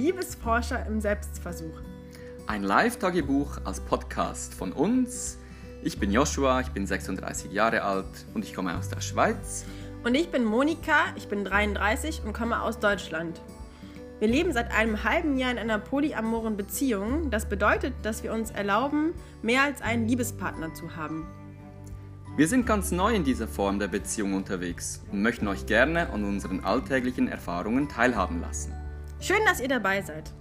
Liebesforscher im Selbstversuch. Ein Live-Tagebuch als Podcast von uns. Ich bin Joshua, ich bin 36 Jahre alt und ich komme aus der Schweiz. Und ich bin Monika, ich bin 33 und komme aus Deutschland. Wir leben seit einem halben Jahr in einer polyamoren Beziehung. Das bedeutet, dass wir uns erlauben, mehr als einen Liebespartner zu haben. Wir sind ganz neu in dieser Form der Beziehung unterwegs und möchten euch gerne an unseren alltäglichen Erfahrungen teilhaben lassen. Schön, dass ihr dabei seid.